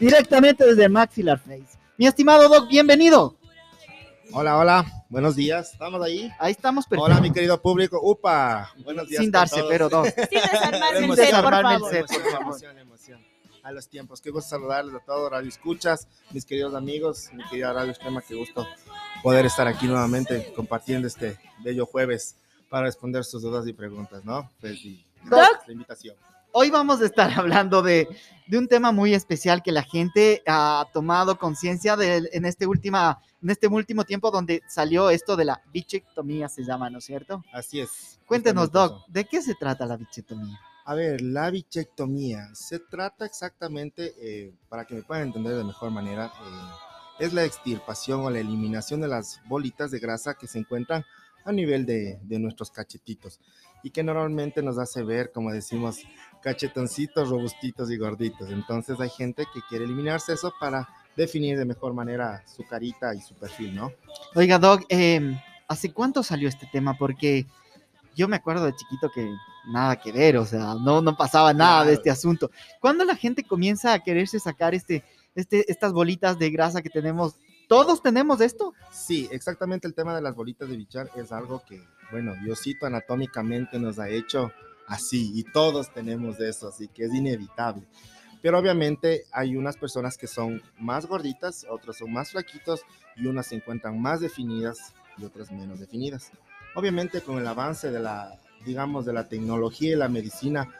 directamente desde Maxilar Face. Mi estimado Doc, bienvenido. Hola, hola, buenos días. ¿Estamos ahí? Ahí estamos, perfecto. Hola, mi querido público. Upa, buenos días. Sin darse, pero Doc. Sin desarmarme el set, por favor. Emoción, emoción. A los tiempos. Qué gusto saludarles a todos, Radio Escuchas, mis queridos amigos, mi querida Radio Extrema, qué gusto poder estar aquí nuevamente compartiendo este bello jueves para responder sus dudas y preguntas, ¿no? Pues, y, Doc, la invitación. Hoy vamos a estar hablando de, de, un tema muy especial que la gente ha tomado conciencia en, este última, en este último tiempo donde salió esto de la bichectomía, se llama, ¿no es cierto? Así es. Cuéntenos, Doc, ¿de qué se trata la bichectomía? A ver, la bichectomía se trata exactamente, eh, para que me puedan entender de mejor manera, eh, es la extirpación o la eliminación de las bolitas de grasa que se encuentran a nivel de, de nuestros cachetitos y que normalmente nos hace ver, como decimos, cachetoncitos, robustitos y gorditos. Entonces hay gente que quiere eliminarse eso para definir de mejor manera su carita y su perfil, ¿no? Oiga, Doc, eh, ¿hace cuánto salió este tema? Porque yo me acuerdo de chiquito que nada que ver, o sea, no, no pasaba nada claro. de este asunto. ¿Cuándo la gente comienza a quererse sacar este, este, estas bolitas de grasa que tenemos? ¿Todos tenemos esto? Sí, exactamente el tema de las bolitas de bichar es algo que, bueno, Diosito anatómicamente nos ha hecho así y todos tenemos eso, así que es inevitable. Pero obviamente hay unas personas que son más gorditas, otros son más flaquitos y unas se encuentran más definidas y otras menos definidas. Obviamente con el avance de la, digamos, de la tecnología y la medicina,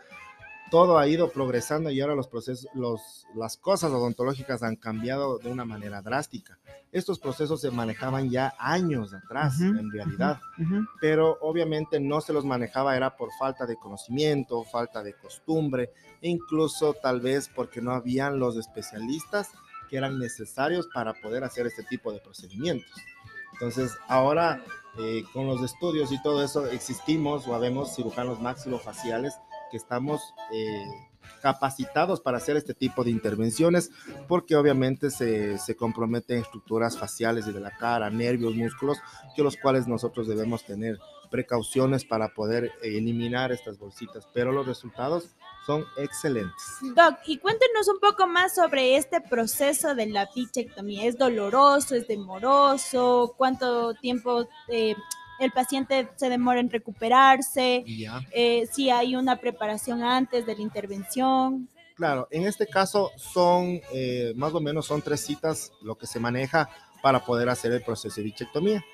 todo ha ido progresando y ahora los procesos, los, las cosas odontológicas han cambiado de una manera drástica. Estos procesos se manejaban ya años atrás, uh -huh, en realidad, uh -huh. pero obviamente no se los manejaba, era por falta de conocimiento, falta de costumbre, e incluso tal vez porque no habían los especialistas que eran necesarios para poder hacer este tipo de procedimientos. Entonces, ahora eh, con los estudios y todo eso, existimos o habemos cirujanos maxilofaciales que estamos eh, capacitados para hacer este tipo de intervenciones porque obviamente se, se, comprometen estructuras faciales y de la cara, nervios, músculos, que los cuales nosotros debemos tener precauciones para poder eliminar estas bolsitas, pero los resultados son excelentes. Doc, y cuéntenos un poco más sobre este proceso de la bichectomía. ¿Es doloroso? ¿Es demoroso? ¿Cuánto tiempo eh, el paciente se demora en recuperarse? Eh, si hay una preparación antes de la intervención. Claro, en este caso son eh, más o menos son tres citas lo que se maneja para poder hacer el proceso de bichectomía.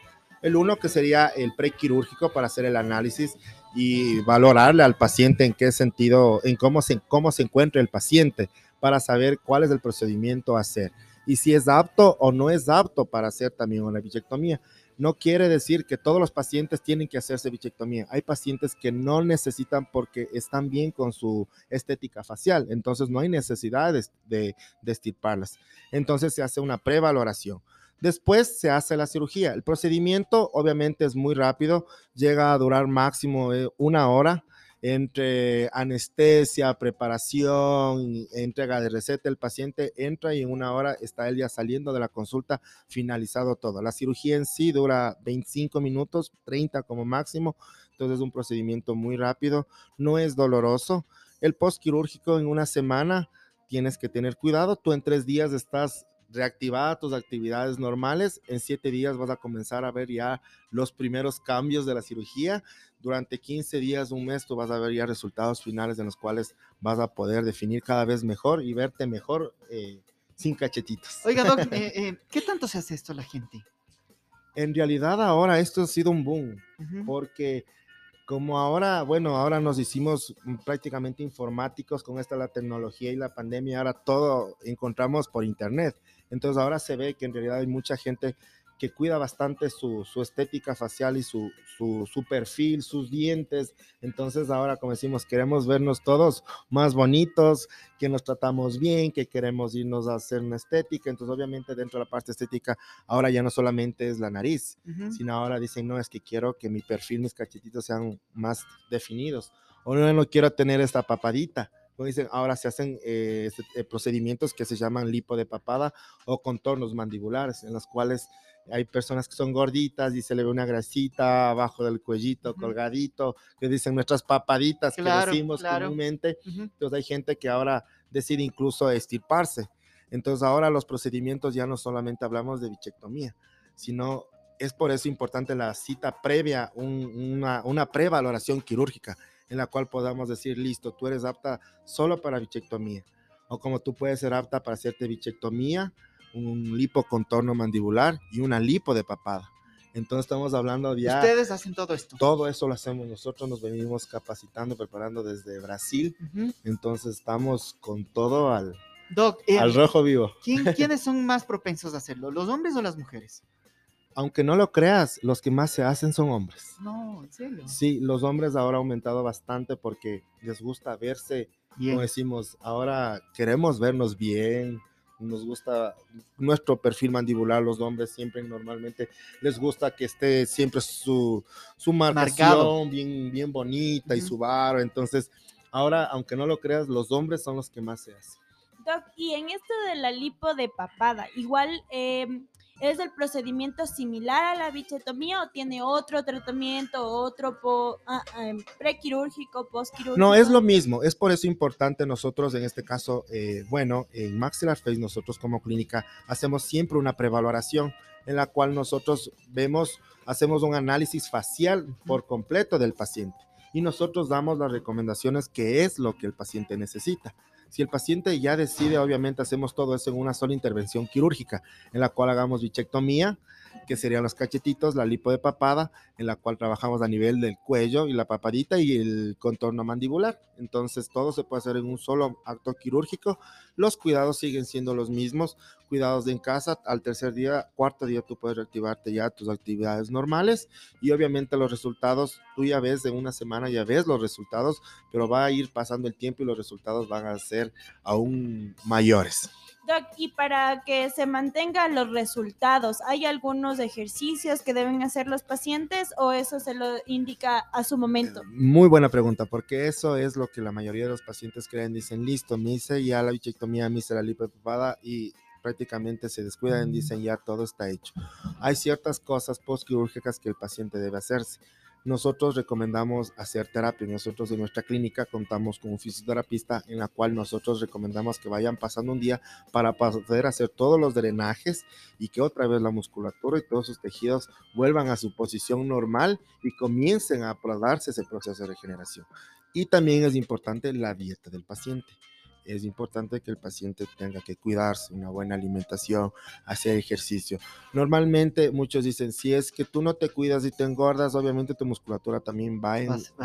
El uno que sería el prequirúrgico para hacer el análisis y valorarle al paciente en qué sentido, en cómo se, cómo se encuentra el paciente para saber cuál es el procedimiento a hacer y si es apto o no es apto para hacer también una bichectomía. No quiere decir que todos los pacientes tienen que hacerse bichectomía. Hay pacientes que no necesitan porque están bien con su estética facial, entonces no hay necesidad de, de. Entonces se hace una prevaloración. Después se hace la cirugía. El procedimiento obviamente es muy rápido, llega a durar máximo eh, una hora entre anestesia, preparación, entrega de receta, el paciente entra y en una hora está él ya saliendo de la consulta, finalizado todo. La cirugía en sí dura 25 minutos, 30 como máximo, entonces es un procedimiento muy rápido, no es doloroso. El postquirúrgico en una semana tienes que tener cuidado, tú en tres días estás reactivada tus actividades normales. En siete días vas a comenzar a ver ya los primeros cambios de la cirugía. Durante 15 días, un mes, tú vas a ver ya resultados finales en los cuales vas a poder definir cada vez mejor y verte mejor eh, sin cachetitos. Oiga, Doc, eh, eh, ¿qué tanto se hace esto a la gente? En realidad ahora esto ha sido un boom, uh -huh. porque como ahora, bueno, ahora nos hicimos prácticamente informáticos con esta la tecnología y la pandemia, ahora todo encontramos por internet. Entonces ahora se ve que en realidad hay mucha gente que cuida bastante su, su estética facial y su, su, su, perfil, sus dientes. Entonces ahora, como decimos, queremos vernos todos más bonitos, que nos tratamos bien, que queremos irnos a hacer una estética. Entonces obviamente dentro de la parte estética ahora ya no solamente es la nariz, uh -huh. sino ahora dicen, no, es que quiero que mi perfil, mis cachetitos sean más definidos. O no, no quiero tener esta papadita como dicen, ahora se hacen eh, eh, procedimientos que se llaman lipo de papada o contornos mandibulares, en los cuales hay personas que son gorditas y se le ve una grasita abajo del cuellito, uh -huh. colgadito, que dicen nuestras papaditas claro, que decimos claro. comúnmente. Uh -huh. Entonces hay gente que ahora decide incluso estirparse. Entonces ahora los procedimientos ya no solamente hablamos de bichectomía, sino es por eso importante la cita previa, una, una prevaloración quirúrgica en la cual podamos decir, listo, tú eres apta solo para bichectomía, o como tú puedes ser apta para hacerte bichectomía, un lipocontorno mandibular y una lipo de papada. Entonces estamos hablando ya... Ustedes hacen todo esto. Todo eso lo hacemos nosotros, nos venimos capacitando, preparando desde Brasil. Entonces estamos con todo al, Doc, eh, al rojo vivo. ¿Quiénes son más propensos a hacerlo, los hombres o las mujeres? Aunque no lo creas, los que más se hacen son hombres. No, en serio. Sí, los hombres ahora han aumentado bastante porque les gusta verse, bien. como decimos, ahora queremos vernos bien, nos gusta nuestro perfil mandibular, los hombres siempre normalmente les gusta que esté siempre su, su marcación bien, bien bonita y su barro. Entonces, ahora, aunque no lo creas, los hombres son los que más se hacen. Doc, y en esto de la lipo de papada, igual eh, ¿Es el procedimiento similar a la bichetomía o tiene otro tratamiento, otro po, ah, em, prequirúrgico, postquirúrgico? No, es lo mismo. Es por eso importante nosotros, en este caso, eh, bueno, en Maxillar Face, nosotros como clínica hacemos siempre una prevaloración en la cual nosotros vemos, hacemos un análisis facial por completo del paciente y nosotros damos las recomendaciones que es lo que el paciente necesita. Si el paciente ya decide, obviamente hacemos todo eso en una sola intervención quirúrgica, en la cual hagamos bichectomía, que serían los cachetitos, la lipo de papada, en la cual trabajamos a nivel del cuello y la papadita y el contorno mandibular. Entonces todo se puede hacer en un solo acto quirúrgico. Los cuidados siguen siendo los mismos, cuidados de en casa. Al tercer día, cuarto día, tú puedes reactivarte ya tus actividades normales y obviamente los resultados, tú ya ves en una semana, ya ves los resultados, pero va a ir pasando el tiempo y los resultados van a ser aún mayores. Doc, y para que se mantengan los resultados, ¿hay algunos ejercicios que deben hacer los pacientes o eso se lo indica a su momento? Eh, muy buena pregunta, porque eso es lo que la mayoría de los pacientes creen. Dicen, listo, me hice ya la bichectomía, me hice la lipopapada y prácticamente se descuidan, dicen ya todo está hecho. Hay ciertas cosas postquirúrgicas que el paciente debe hacerse nosotros recomendamos hacer terapia. Nosotros en nuestra clínica contamos con un fisioterapista en la cual nosotros recomendamos que vayan pasando un día para poder hacer todos los drenajes y que otra vez la musculatura y todos sus tejidos vuelvan a su posición normal y comiencen a darse ese proceso de regeneración. Y también es importante la dieta del paciente es importante que el paciente tenga que cuidarse, una buena alimentación, hacer ejercicio. Normalmente muchos dicen, si es que tú no te cuidas y te engordas, obviamente tu musculatura también va,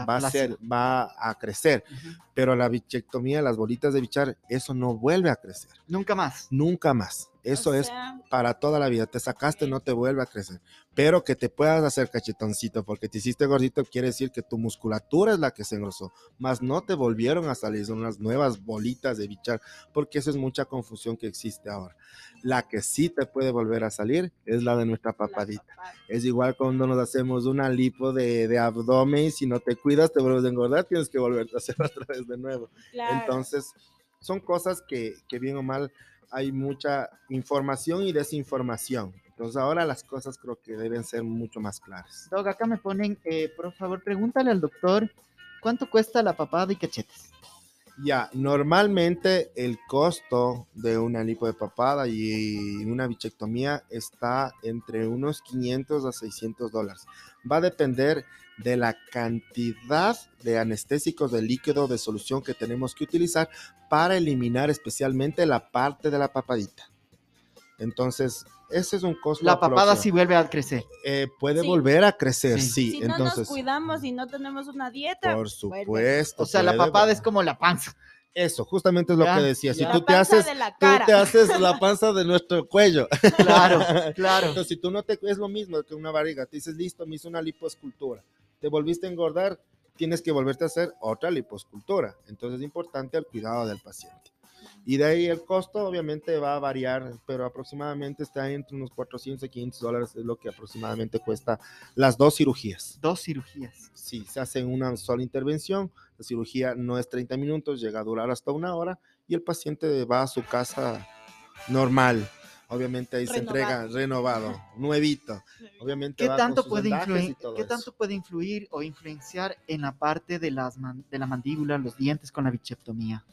va, a, ser, va a crecer, pero la bichectomía, las bolitas de bichar, eso no vuelve a crecer. Nunca más. Nunca más. Eso es para toda la vida. Te sacaste, no te vuelve a crecer. Pero que te puedas hacer cachetoncito porque te hiciste gordito quiere decir que tu musculatura es la que se engrosó. Más no te volvieron a salir, son unas nuevas bolitas de bichar, porque esa es mucha confusión que existe ahora. La que sí te puede volver a salir es la de nuestra papadita. Es igual cuando nos hacemos una lipo de, de abdomen y si no te cuidas te vuelves a engordar, tienes que volverte a hacer otra vez de nuevo. Entonces, son cosas que, que bien o mal hay mucha información y desinformación. Entonces ahora las cosas creo que deben ser mucho más claras. Doc, acá me ponen, eh, por favor, pregúntale al doctor, ¿cuánto cuesta la papada y cachetes? Ya, normalmente el costo de una lipo de papada y una bichectomía está entre unos 500 a 600 dólares. Va a depender de la cantidad de anestésicos de líquido de solución que tenemos que utilizar para eliminar especialmente la parte de la papadita. Entonces, ese es un costo. La papada sí vuelve a crecer. Eh, puede volver a crecer, sí. Si no Entonces, nos cuidamos y no tenemos una dieta. Por supuesto. O sea, la papada es como la panza. Eso, justamente es lo que decía. Si tú te haces, tú te haces la panza de nuestro cuello. Claro, claro. Entonces, si tú no te, es lo mismo que una barriga. Te dices, listo, me hice una lipoescultura. Te volviste a engordar, tienes que volverte a hacer otra lipoescultura. Entonces, es importante el cuidado del paciente. Y de ahí el costo obviamente va a variar, pero aproximadamente está entre unos 400 y 500 dólares, es lo que aproximadamente cuesta las dos cirugías. Dos cirugías. Sí, se hace una sola intervención. La cirugía no es 30 minutos, llega a durar hasta una hora y el paciente va a su casa normal. Obviamente ahí se entrega renovado, nuevito. Obviamente ¿Qué, tanto puede influir, ¿qué tanto puede influir o influenciar en la parte de, las de la mandíbula, los dientes con la bichectomía?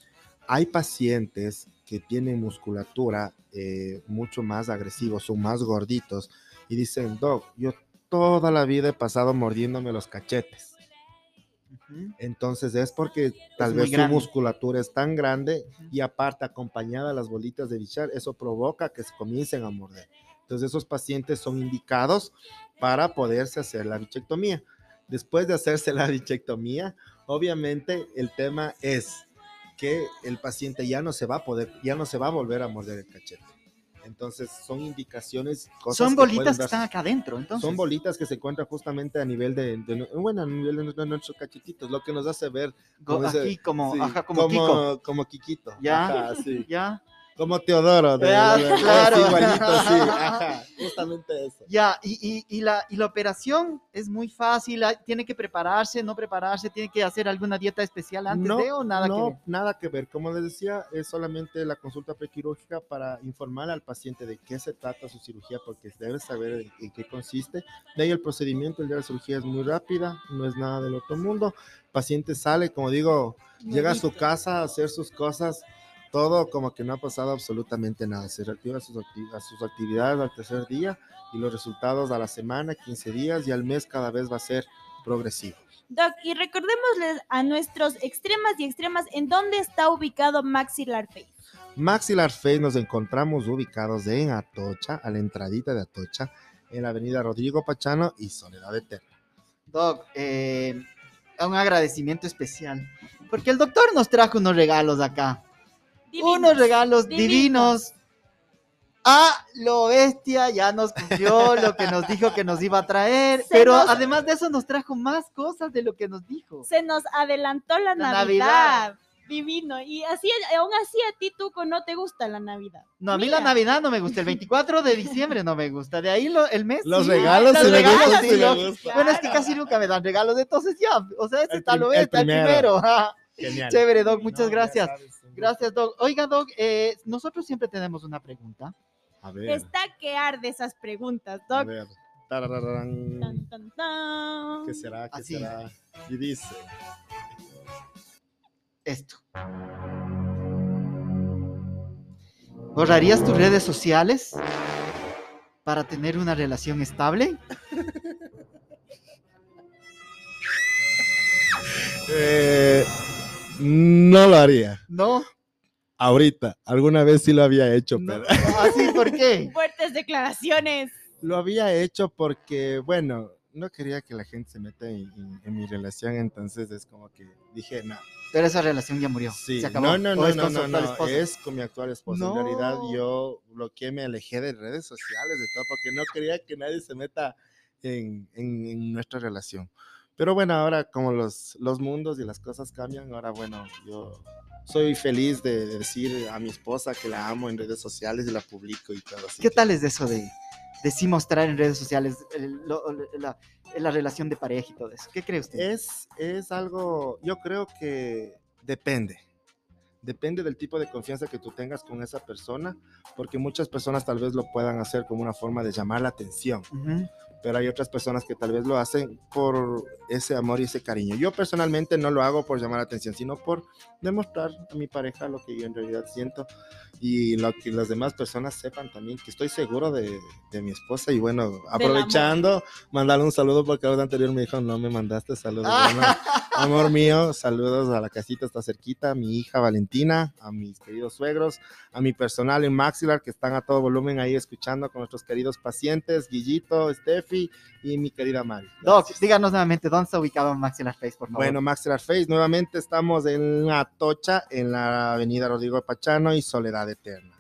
hay pacientes que tienen musculatura eh, mucho más agresivos, son más gorditos y dicen, Doc, yo toda la vida he pasado mordiéndome los cachetes. Entonces es porque tal vez su grande. musculatura es tan grande y aparte acompañada de las bolitas de bichar, eso provoca que se comiencen a morder. Entonces esos pacientes son indicados para poderse hacer la bichectomía. Después de hacerse la bichectomía, obviamente el tema es que el paciente ya no se va a poder, ya no se va a volver a morder el cachete. Entonces son indicaciones, cosas Son que bolitas que darse- están acá adentro, entonces. son bolitas que se encuentran justamente a nivel de, de- bueno, a nivel de, de nuestros cachetitos, lo que nos hace ver como ese- aquí como, sí, ajá, como, Kiko. como Kikito. Ya. Ajá, sí. Ya, Como Teodoro. De, Ah, de- de- claro. sí, igualito, sí. Ajá, justamente eso. ya. Y, y, y, la, y la operación es muy fácil. hay- Tiene que prepararse, no prepararse, tiene que hacer alguna dieta especial antes de o nada no, que ver. nada que ver. Como les decía, es solamente la consulta prequirúrgica para informar al paciente de qué se trata su cirugía, porque debe saber en, en qué consiste. De ahí el procedimiento, el día de la cirugía es muy rápida, no es nada del otro mundo. El paciente sale, como digo, llega a su casa a hacer sus cosas, todo como que no ha pasado absolutamente nada. Se reactiva sus, acti- a sus actividades al tercer día y los resultados a la semana, 15 días y al mes cada vez va a ser progresivo. Doc, y recordémosles a nuestros extremas y extremas en dónde está ubicado Maxilar Face. Maxilar Face nos encontramos ubicados en Atocha, a la entradita de Atocha, en la avenida Rodrigo Pachano y Soledad Eterna. Doc, eh, un agradecimiento especial. Porque el doctor nos trajo unos regalos acá. Divinos. unos regalos divinos. divinos. A lo bestia ya nos cumplió lo que nos dijo que nos iba a traer, Se pero nos- además de eso nos trajo más cosas de lo que nos dijo. Se nos adelantó la, La Navidad. Navidad. Divino. Y así, aún así a ti, Tuco, no te gusta la Navidad. No, a mí Mira. la Navidad no me gusta, el 24 de diciembre no me gusta, de ahí lo- el mes. Los sí, regalos los regalos gustan, sí. Bueno, es que casi nunca me dan regalos, entonces ya, o sea, este El está lo el bestia, el primero. Genial. Chévere, Doc, muchas No, gracias. Gracias, Doc. Oiga, Doc, eh, nosotros siempre tenemos una pregunta. A ver, Está que arde esas preguntas, a Doc. ver. Tan, tan, tan. ¿Qué será? ¿Qué Así. será? Y dice, esto. ¿Borrarías tus redes sociales para tener una relación estable? eh, no lo haría. No. Ahorita, alguna vez sí lo había hecho, no. pero ¿Así por qué? Fuertes declaraciones. lo había hecho porque, bueno, no quería que la gente se meta en, en- en mi relación, entonces es como que dije, no, Pero esa relación ya murió. sí, Se acabó. no, no, ¿O no, es no, no, no, es con mi actual esposa. En realidad No. yo bloqueé, me alejé de redes sociales, de todo, porque no quería que nadie se meta en, en- en nuestra relación. Pero bueno, ahora como los, los mundos y las cosas cambian, ahora bueno, yo soy feliz de decir a mi esposa que la amo en redes sociales y la publico y todo. así ¿Qué que- tal es eso de, de sí mostrar en redes sociales el- lo- la, la relación de pareja y todo eso? ¿Qué cree usted? Es, es algo, yo creo que depende. Depende del tipo de confianza que tú tengas con esa persona, porque muchas personas tal vez lo puedan hacer como una forma de llamar la atención. Pero hay otras personas que tal vez lo hacen por ese amor y ese cariño. Yo personalmente no lo hago por llamar la atención, sino por demostrar a mi pareja lo que yo en realidad siento y lo que las demás personas sepan también que estoy seguro de, de mi esposa y bueno, aprovechando, mandarle un saludo porque la vez anterior me dijo, no me mandaste saludos. Bueno, amor mío, saludos a la casita, está cerquita, a mi hija Valentina, a mis queridos suegros, a mi personal en Maxilar que están a todo volumen ahí escuchando con nuestros queridos pacientes, Guillito, Steffi y mi querida Mari. Doc, díganos nuevamente, ¿dónde está ubicado Maxilar Face, por favor? Bueno, Maxilar Face, nuevamente estamos en Atocha, en la avenida Rodrigo Pachano y Soledad Eterna.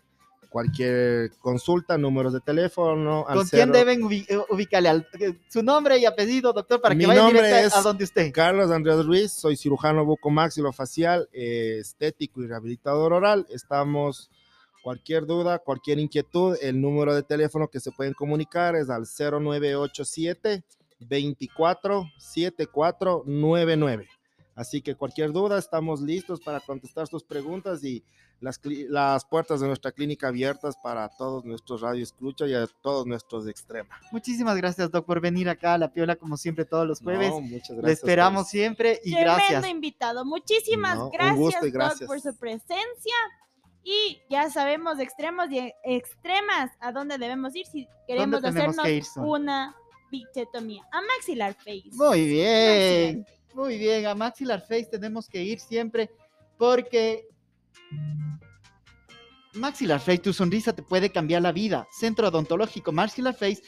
Cualquier consulta, números de teléfono. ¿Con quién deben ubi- eh, ubicarle? Al- eh, su nombre y apellido, doctor, para Mi que vaya directo a donde usted. Carlos Andrés Ruiz, soy cirujano bucomaxilofacial, eh, estético y rehabilitador oral. Estamos, cualquier duda, cualquier inquietud, el número de teléfono que se pueden comunicar es al 0987 24 7499. Así que cualquier duda, estamos listos para contestar sus preguntas y las, las puertas de nuestra clínica abiertas para todos nuestros radio escucha y a todos nuestros de extrema. Muchísimas gracias, Doc, por venir acá a La Piola, como siempre, todos los jueves. No, muchas gracias. Le esperamos siempre y Tremendo gracias. invitado. Muchísimas No, un gracias, gusto y Doc, gracias. por su presencia. Y ya sabemos de extremos y extremas a dónde debemos ir si queremos hacernos que ir, una bichetomía. A maxilar face. Muy bien, muy bien. A Maxilar Face tenemos que ir siempre porque Maxilar Face, tu sonrisa te puede cambiar la vida. Centro Odontológico Maxilar Face,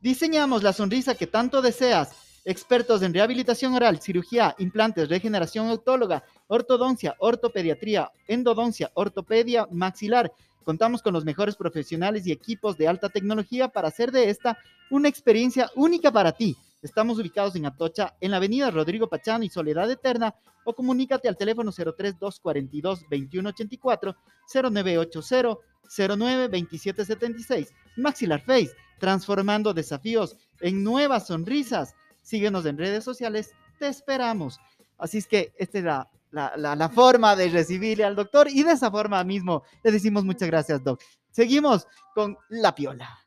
diseñamos la sonrisa que tanto deseas. Expertos en rehabilitación oral, cirugía, implantes, regeneración autóloga, ortodoncia, ortopediatría, endodoncia, ortopedia maxilar. Contamos con los mejores profesionales y equipos de alta tecnología para hacer de esta una experiencia única para ti. Estamos ubicados en Atocha, en la avenida Rodrigo Pachano y Soledad Eterna, o comunícate al teléfono 03242-2184, 0980 092776. Maxilar Face, transformando desafíos en nuevas sonrisas. Síguenos en redes sociales, te esperamos. Así es que esta es la, la, la- la forma de recibirle al doctor y de esa forma mismo le decimos muchas gracias, doc. Seguimos con la piola.